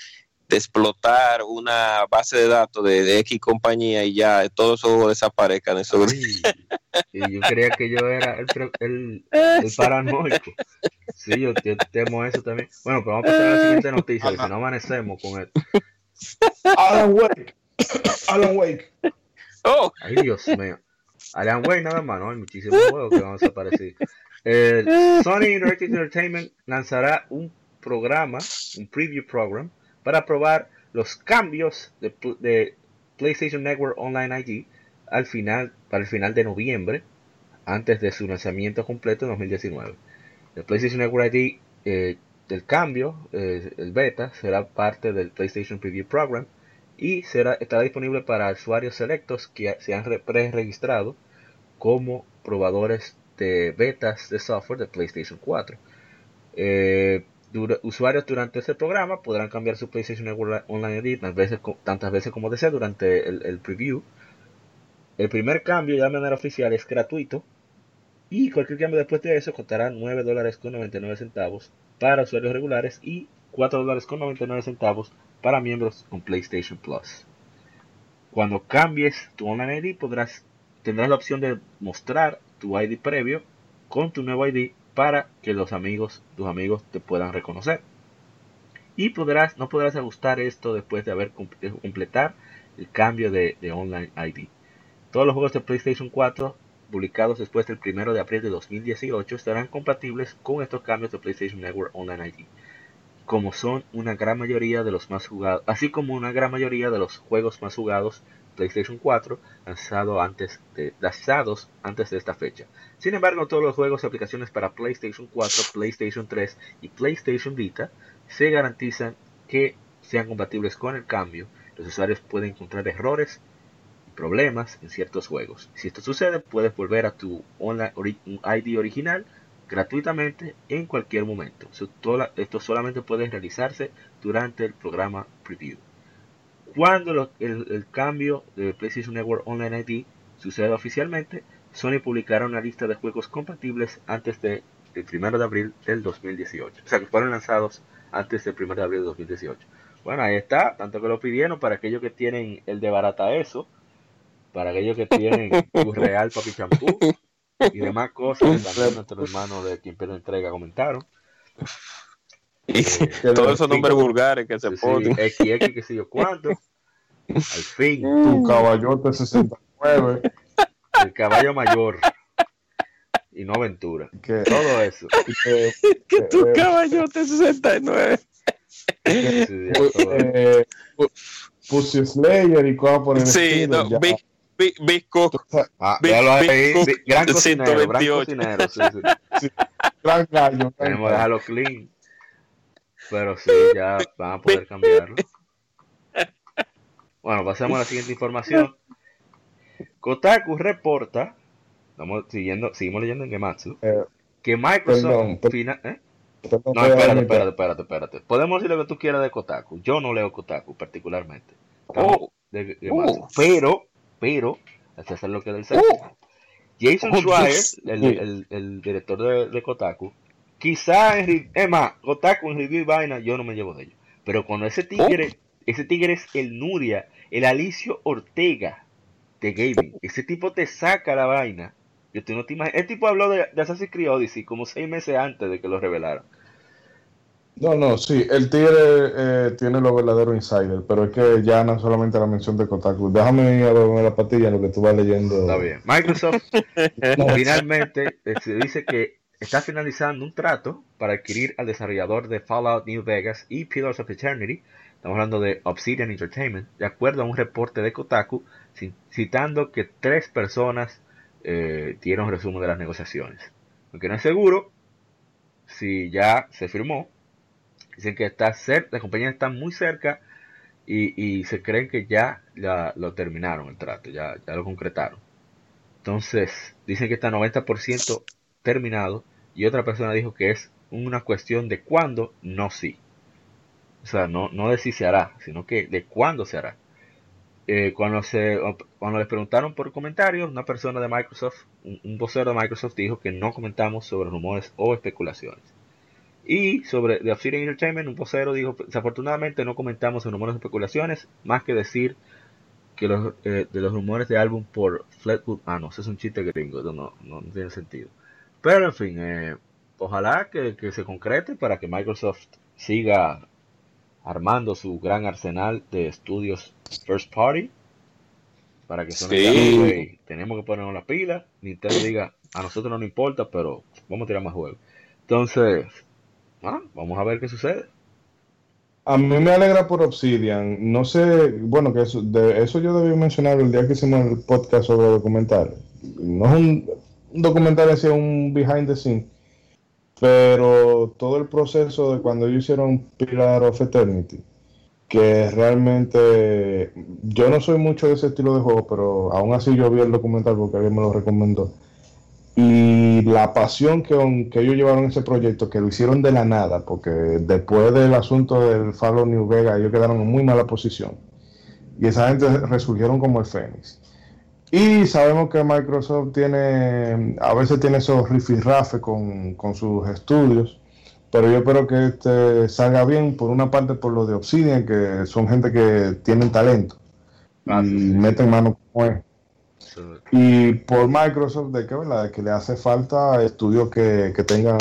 explotar una base de datos de, X compañía y ya todos esos desaparezcan. Eso. y [LAUGHS] yo creía que yo era el, el, el paranoico. Sí, yo, temo eso también. Bueno, pero vamos a pasar a la siguiente noticia, si no amanecemos con esto. Alan Wake. Alan Wake. Oh. Ay, Dios mío. Alan Wake nada más, ¿no? Hay muchísimos juegos que van a desaparecer. Sony Interactive Entertainment lanzará un programa, un preview program, para probar los cambios de, PlayStation Network Online ID al final, para el final de noviembre, antes de su lanzamiento completo en 2019. El PlayStation Network ID eh, del cambio, eh, el beta, será parte del PlayStation Preview Program y será, estará disponible para usuarios selectos que se han pre-registrado como probadores de betas de software de PlayStation 4. Eh, usuarios durante este programa podrán cambiar su PlayStation Network Online ID tantas veces, como deseen durante el, el, preview. El primer cambio ya de manera oficial es gratuito y cualquier cambio después de eso costará 9 dólares con 99 centavos para usuarios regulares y 4 dólares con 99 centavos para miembros con PlayStation Plus. Cuando cambies tu Online ID podrás, tendrás la opción de mostrar tu ID previo con tu nuevo ID para que los amigos, tus amigos te puedan reconocer. Y podrás, no podrás ajustar esto después de haber completar el cambio de, de Online ID. Todos los juegos de PlayStation 4 publicados después del 1 de abril de 2018 estarán compatibles con estos cambios de PlayStation Network Online ID, como son una gran mayoría de los más jugados, así como una gran mayoría de los juegos más jugados PlayStation 4 lanzado antes de, lanzados antes de esta fecha. Sin embargo, todos los juegos y aplicaciones para PlayStation 4, PlayStation 3 y PlayStation Vita se garantizan que sean compatibles con el cambio. Los usuarios pueden encontrar errores problemas en ciertos juegos. Si esto sucede, puedes volver a tu online ID original gratuitamente en cualquier momento. Esto solamente puede realizarse durante el programa Preview. Cuando el, cambio de PlayStation Network Online ID suceda oficialmente, Sony publicará una lista de juegos compatibles antes del 1 de abril del 2018. O sea, que fueron lanzados antes del 1 de abril del 2018. Bueno, ahí está, tanto que lo pidieron para aquellos que tienen el de barata eso, para aquellos que tienen [LAUGHS] su real papi champú y demás cosas también nuestros hermanos de quien pierde entrega comentaron. Y eh, todos esos nombres vulgares que se ponen. XX, que sé yo cuánto. Al fin. Tu caballote 69. El caballo mayor. Y no aventura. Que, Todo eso. Que, que tu eh, caballote 69. Que, eh, Pussy Slayer y cosas por el Sí, no, Big, Bisco. Ah, ahí, gran cocinero, gran cocinero, sí, sí. Gran gallo. Tenemos que dejarlo clean. Pero sí, ya van a poder cambiarlo. [LAUGHS] Bueno, pasemos a la siguiente información. Kotaku reporta, estamos siguiendo, seguimos leyendo en Gematsu, eh, que Microsoft fina, ¿eh? No, espérate, espérate, espérate, espérate. Podemos decir lo que tú quieras de Kotaku. Yo no leo Kotaku particularmente. Oh. De, oh. Pero pero, hasta hacer lo que del uh, Jason oh, Schreier, el, el, el, director de, de, Kotaku, quizá en es Kotaku en review y vaina, yo no me llevo de ello. Pero cuando ese tigre, oh. ese tigre es el Nuria, el Alicio Ortega de gaming, ese tipo te saca la vaina. Yo te no te El tipo habló de, de Assassin's Creed Odyssey como seis meses antes de que lo revelaran. No, no, sí, el Tigre eh, tiene lo verdadero insider, pero es que ya no solamente la mención de Kotaku. Déjame ir a ver la patilla en lo que tú vas leyendo. Está bien. Microsoft [LAUGHS] finalmente eh, se dice que está finalizando un trato para adquirir al desarrollador de Fallout New Vegas y Pillars of Eternity. Estamos hablando de Obsidian Entertainment, de acuerdo a un reporte de Kotaku, citando que tres personas eh, dieron resumen de las negociaciones. Aunque no es seguro si ya se firmó Dicen que está cerca, las compañías están muy cerca y, se creen que ya, lo terminaron el trato, ya, ya lo concretaron. Entonces, dicen que está 90% terminado y otra persona dijo que es una cuestión de cuándo, no sí. o sea, no, no de si se hará, sino que de cuándo se hará. Eh, cuando, se, cuando les preguntaron por comentarios, una persona de Microsoft, un, vocero de Microsoft dijo que no comentamos sobre rumores o especulaciones. Y sobre The Obsidian Entertainment, un vocero dijo, desafortunadamente no comentamos sobre rumores o especulaciones, más que decir que los, eh, de los rumores de álbum por Fleetwood, ah no, ese es un chiste gringo, no, no, no tiene sentido. Pero en fin, eh, ojalá que, que se concrete para que Microsoft siga armando su gran arsenal de estudios first party para que sí. tenemos que ponernos la pila, Nintendo diga, a nosotros no nos importa, pero vamos a tirar más juegos. Entonces, ah, vamos a ver qué sucede. A mí me alegra por Obsidian. No sé, bueno, que eso, de, eso yo debí mencionar el día que hicimos el podcast sobre documentales. No es un, documental, es un behind the scenes pero todo el proceso de cuando ellos hicieron Pillar of Eternity, que realmente yo no soy mucho de ese estilo de juego, pero aún así yo vi el documental porque alguien me lo recomendó. Y la pasión que, que ellos llevaron ese proyecto, que lo hicieron de la nada, porque después del asunto del Fallout New Vegas, ellos quedaron en muy mala posición. Y esa gente resurgieron como el Fénix. Y sabemos que Microsoft tiene, a veces tiene esos rifirrafes con, con sus estudios, pero yo espero que este salga bien, por una parte por lo de Obsidian, que son gente que tienen talento ah, y meten mano como es. Y por Microsoft, de que, ¿verdad? que le hace falta estudios que, que tengan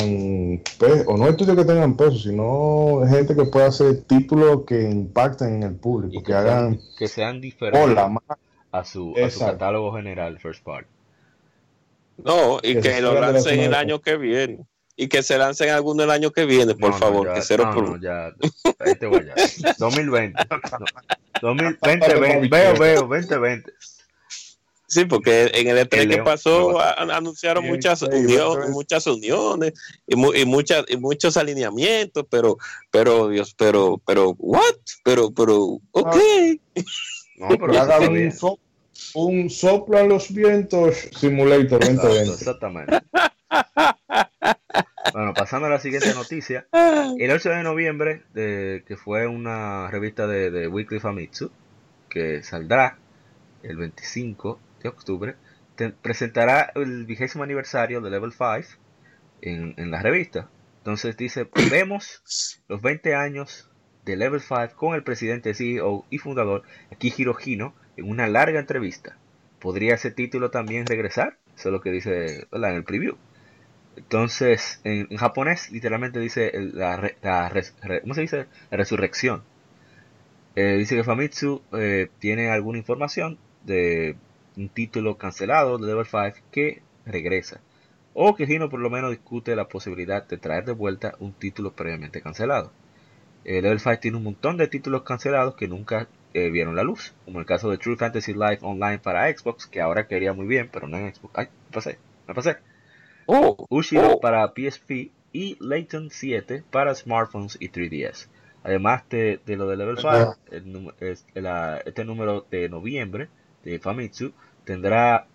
peso, o no estudios que tengan peso, sino gente que pueda hacer títulos que impacten en el público, que, hagan que sean diferentes a su, a su catálogo general First Part. No, y que, lo lancen el año que viene. Y que se lancen alguno el año que viene, por favor, que cero por no, ya, ahí te voy ya. [LAUGHS] 2020. 2020, veo, veo, 2020. Sí, porque en el E3 que pasó anunciaron muchas uniones, muchas uniones y, y, muchas y muchos alineamientos, pero pero Dios, pero pero what? Pero pero ok. [LAUGHS] No, pero un, soplo a los vientos simulator 2020. exactamente. Bueno, pasando a la siguiente noticia. El 8 de noviembre, de, que fue una revista de, Weekly Famitsu, que saldrá el 25 de octubre, presentará el vigésimo aniversario de Level 5 en, en la revista. Entonces dice, vemos los 20 años de Level 5 con el presidente, CEO y fundador Akihiro Hino en una larga entrevista. ¿Podría ese título también regresar? Eso es lo que dice en el preview. Entonces, en, japonés literalmente dice la, ¿cómo se dice? La resurrección. Eh, dice que Famitsu eh, tiene alguna información de un título cancelado de Level 5 que regresa. O que Hino por lo menos discute la posibilidad de traer de vuelta un título previamente cancelado. Eh, Level 5 tiene un montón de títulos cancelados que nunca eh, vieron la luz, como el caso de True Fantasy Life Online para Xbox, que ahora quería muy bien, pero no en Xbox. Ay, me pasé, me pasé. Oh, Ushiro oh. para PSP y Layton 7 para smartphones y 3DS. Además de, lo de Level 5, este número de noviembre de Famitsu tendrá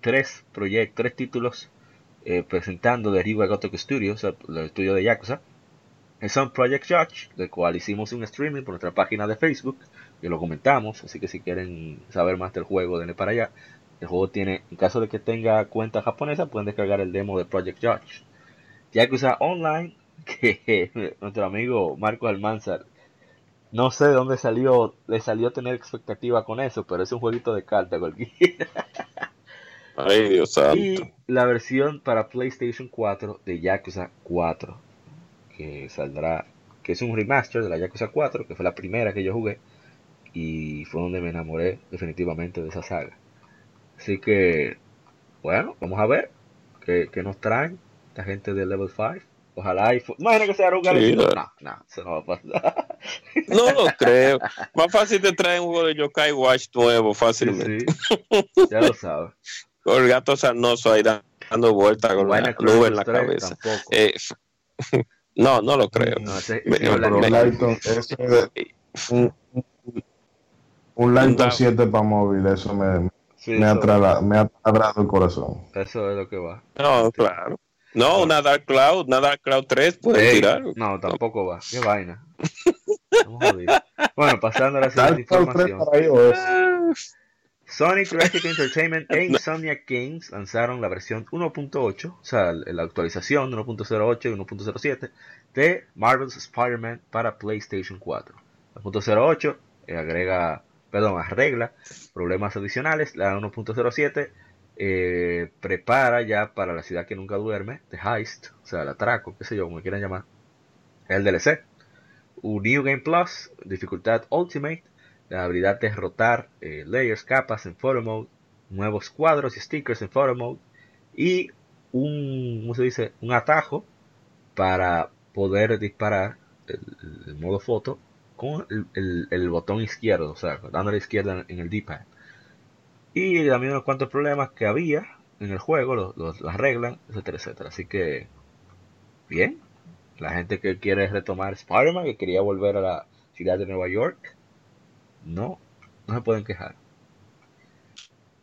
tres proyectos, tres títulos eh, presentando de Ryuga Gotoku Studios, el estudio de Yakuza, son Project Judge, del cual hicimos un streaming por nuestra página de Facebook, que lo comentamos, así que si quieren saber más del juego, denle para allá. El juego tiene, en caso de que tenga cuenta japonesa, pueden descargar el demo de Project Judge. Yakuza Online, [LAUGHS] que nuestro amigo Marco Almanzar, no sé de dónde salió, le salió a tener expectativa con eso, pero es un jueguito de carta cualquiera. Ay, Dios santo. Y la versión para PlayStation 4 de Yakuza 4 que saldrá, que es un remaster de la Yakuza 4, que fue la primera que yo jugué y fue donde me enamoré definitivamente de esa saga. Así que, bueno, vamos a ver qué, nos traen la gente de Level 5. Ojalá y imagina que sea un sí, no, no, eso no va a pasar. [LAUGHS] No lo creo. Más fácil te traen un juego de Yokai Watch nuevo, fácilmente. [LAUGHS] Ya lo sabes. Con el gato sanoso ahí dando vueltas con la nube en la cabeza. Eh, [LAUGHS] no, no lo creo. No, ese, un, un Lighton 7 para móvil, eso me, me, atrada, me ha el corazón. Eso es lo que va. No, claro. No, una Dark Cloud, una Dark Cloud 3 puede tirar. No, tampoco va. Qué vaina. [LAUGHS] Bueno, pasando a la siguiente información. Sony Interactive Entertainment [LAUGHS] e Insomniac Games lanzaron la versión 1.8, o sea, la actualización 1.08 y 1.07 de Marvel's Spider-Man para PlayStation 4. 1.08 eh, agrega, perdón, arregla problemas adicionales. La 1.07 eh, prepara ya para la ciudad que nunca duerme, The Heist, o sea, el atraco, qué sé yo, como quieran llamar, el DLC. Un New Game Plus, dificultad Ultimate, la habilidad de rotar eh, layers, capas en Photo Mode, nuevos cuadros y stickers en Photo Mode y un, ¿cómo se dice? un atajo para poder disparar el, modo foto con el, botón izquierdo, o sea, dando la izquierda en el D-pad. Y también unos cuantos problemas que había en el juego, los, los, arreglan, etcétera, etcétera. Así que, bien, la gente que quiere retomar Spider-Man, que quería volver a la ciudad de Nueva York, no, no se pueden quejar.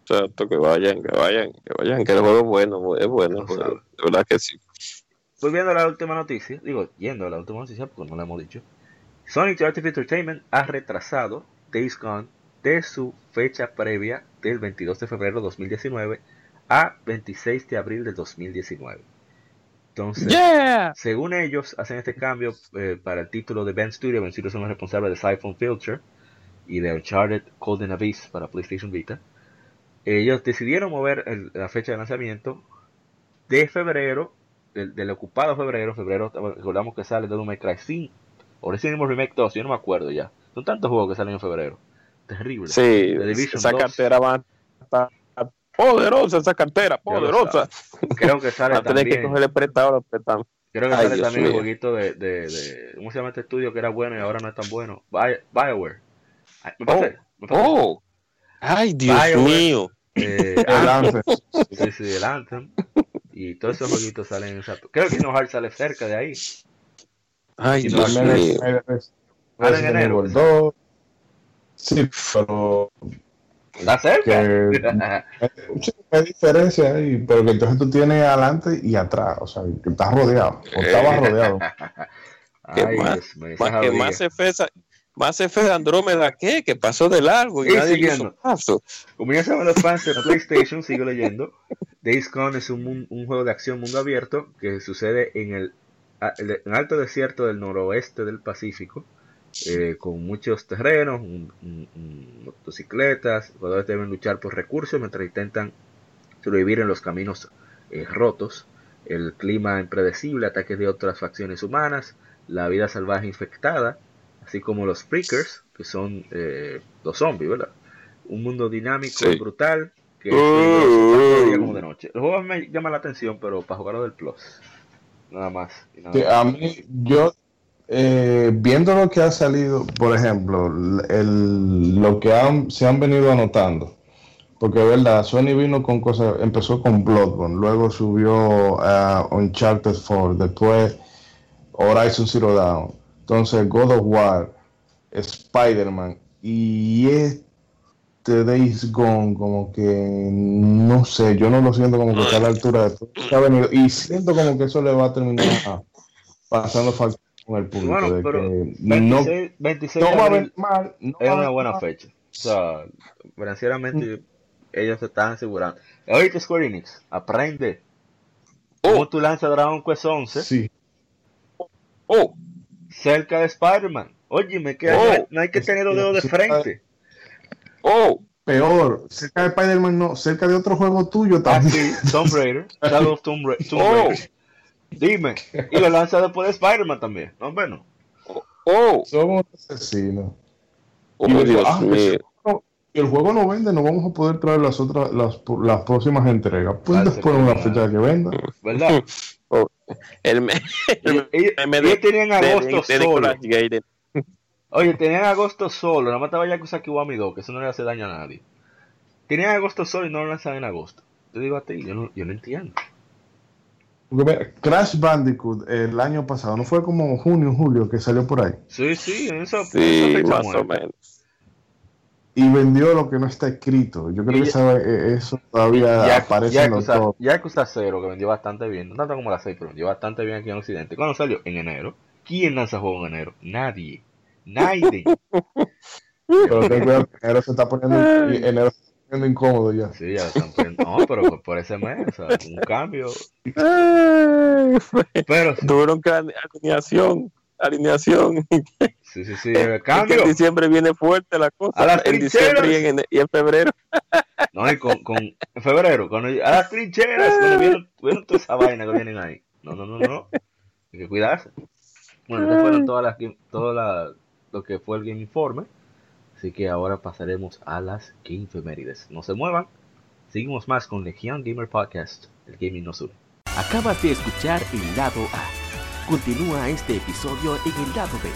Exacto, que vayan, que vayan, que vayan, que el juego es bueno, es bueno, de verdad que sí. Volviendo a la última noticia, digo, yendo a la última noticia porque no la hemos dicho, Sonic Interactive Entertainment ha retrasado Days Gone de su fecha previa del 22 de febrero de 2019 a 26 de abril del 2019. Entonces, según ellos, hacen este cambio eh, para el título de Ben Studio. Ben Studio son los responsables de Siphon Filter y de Uncharted Golden Abyss para PlayStation Vita. Ellos decidieron mover la fecha de lanzamiento de febrero, del, ocupado febrero. Febrero, recordamos que sale Devil May Cry 5 o Resident Evil Remake 2, yo no me acuerdo ya. Son tantos juegos que salen en febrero. Terrible. Sí, esa cartera va a poderosa, esa cartera, poderosa. Creo que sale [LAUGHS] también. que cogerle prestado, prestamos. Creo que sale también un jueguito de, de, de, ¿Cómo se llama este estudio que era bueno y ahora no es tan bueno? Bioware. Oh, oh. Ay, Dios mío. Eh, [LAUGHS] el Anthem. Sí, sí, el Anthem. Y todos esos jueguitos salen en esa. Creo que Hearts sale cerca de ahí. Ay, Dios mío. Sale en enero. Sí, pero. ¿Está cerca? [LAUGHS] hay diferencia ahí, pero que entonces tú tienes adelante y atrás, o sea, que estás rodeado, o estabas rodeado. [LAUGHS] Ay, más, más que más F, más F de Andrómeda, ¿qué? Que pasó de largo y, nadie siguiendo. Paso. Como ya saben los fans de PlayStation, sigo leyendo. Days Gone es un, un, juego de acción mundo abierto que sucede en el, el alto desierto del noroeste del Pacífico eh, con muchos terrenos, motocicletas, los jugadores deben luchar por recursos mientras intentan sobrevivir en los caminos eh, rotos, el clima impredecible, ataques de otras facciones humanas, la vida salvaje infectada, así como los freakers, que son eh, los zombies, ¿verdad? Un mundo dinámico y brutal que es uh. como de noche. El juego me llama la atención, pero para jugarlo del Plus, nada más. a mí, yo eh, viendo lo que ha salido, por ejemplo, el, lo que han, se han venido anotando, porque verdad, Sony vino con cosas, empezó con Bloodborne, luego subió a Uncharted 4, después Horizon Zero Dawn, entonces God of War, Spider-Man y este Days Gone, como que no sé, yo no lo siento como que está a la altura de todo que ha venido y siento como que eso le va a terminar pasando falta con el público. Bueno, pero que 26, 26 no va a ver mal, no es una buena fecha. O sea, financieramente mm. ellos se están asegurando. Oye, Square Enix, aprende. ¿Cómo oh. tú lanzas Dragon Quest 11? Sí. Oh. Cerca de Spider-Man. Oye, me queda, oh. no hay que tener los dedos de frente. Oh. Peor, cerca de Spider-Man no, cerca de otro juego tuyo también. Ah, sí, Tomb [LAUGHS] Raider, Shadow of Tomb, Ra Tomb oh. Raider. Dime. Y lo lanza después de Spider-Man también. No, bueno. Oh. Somos asesinos. Oh, y Dios ah, mío. el juego no vende, no vamos a poder traer las otras, las, las próximas entregas. Pues después una fecha que venda. ¿Verdad? [LAUGHS] El me, el, ellos, tenían agosto solo. Oye, tenían agosto solo. Nada más estaba ya cosa que Wami 2, que eso no le hace daño a nadie. Tenían agosto solo y no lo lanzan en agosto. Te digo a ti, yo no, yo no entiendo. Crash Bandicoot el año pasado, ¿no fue como junio, julio que salió por ahí? Sí, sí, eso, sí, más o menos. Y vendió lo que no está escrito. Yo creo que eh, eso todavía ya, aparece ya en todo. Ya Yakuza cero que vendió bastante bien, no tanto como la 6, pero vendió bastante bien aquí en Occidente. ¿Cuándo salió? En enero. ¿Quién lanza juego en enero? Nadie. Nadie. [LAUGHS] Pero ten cuidado, enero se está poniendo, enero se está poniendo incómodo ya. Sí, ya están poniendo- No, pero por, por ese mes, o sea, un cambio. Ay, fue- Pero Tuvieron que alineación, alineación. [LAUGHS] sí, sí, sí, el Es que cambio. en diciembre viene fuerte la cosa. A las en diciembre y en, y en febrero. No, y con, con en febrero, cuando a las trincheras, cuando vieron, vieron toda esa vaina que vienen ahí. No, no, no, no. Hay que cuidarse. Bueno, estas fueron todas las game- todo la, lo que fue el Game Informe. Así que ahora pasaremos a las Game Efemérides. No se muevan. Seguimos más con Legion Gamer Podcast. El gaming nos une. Acabas de escuchar el lado A. Continúa este episodio en el lado B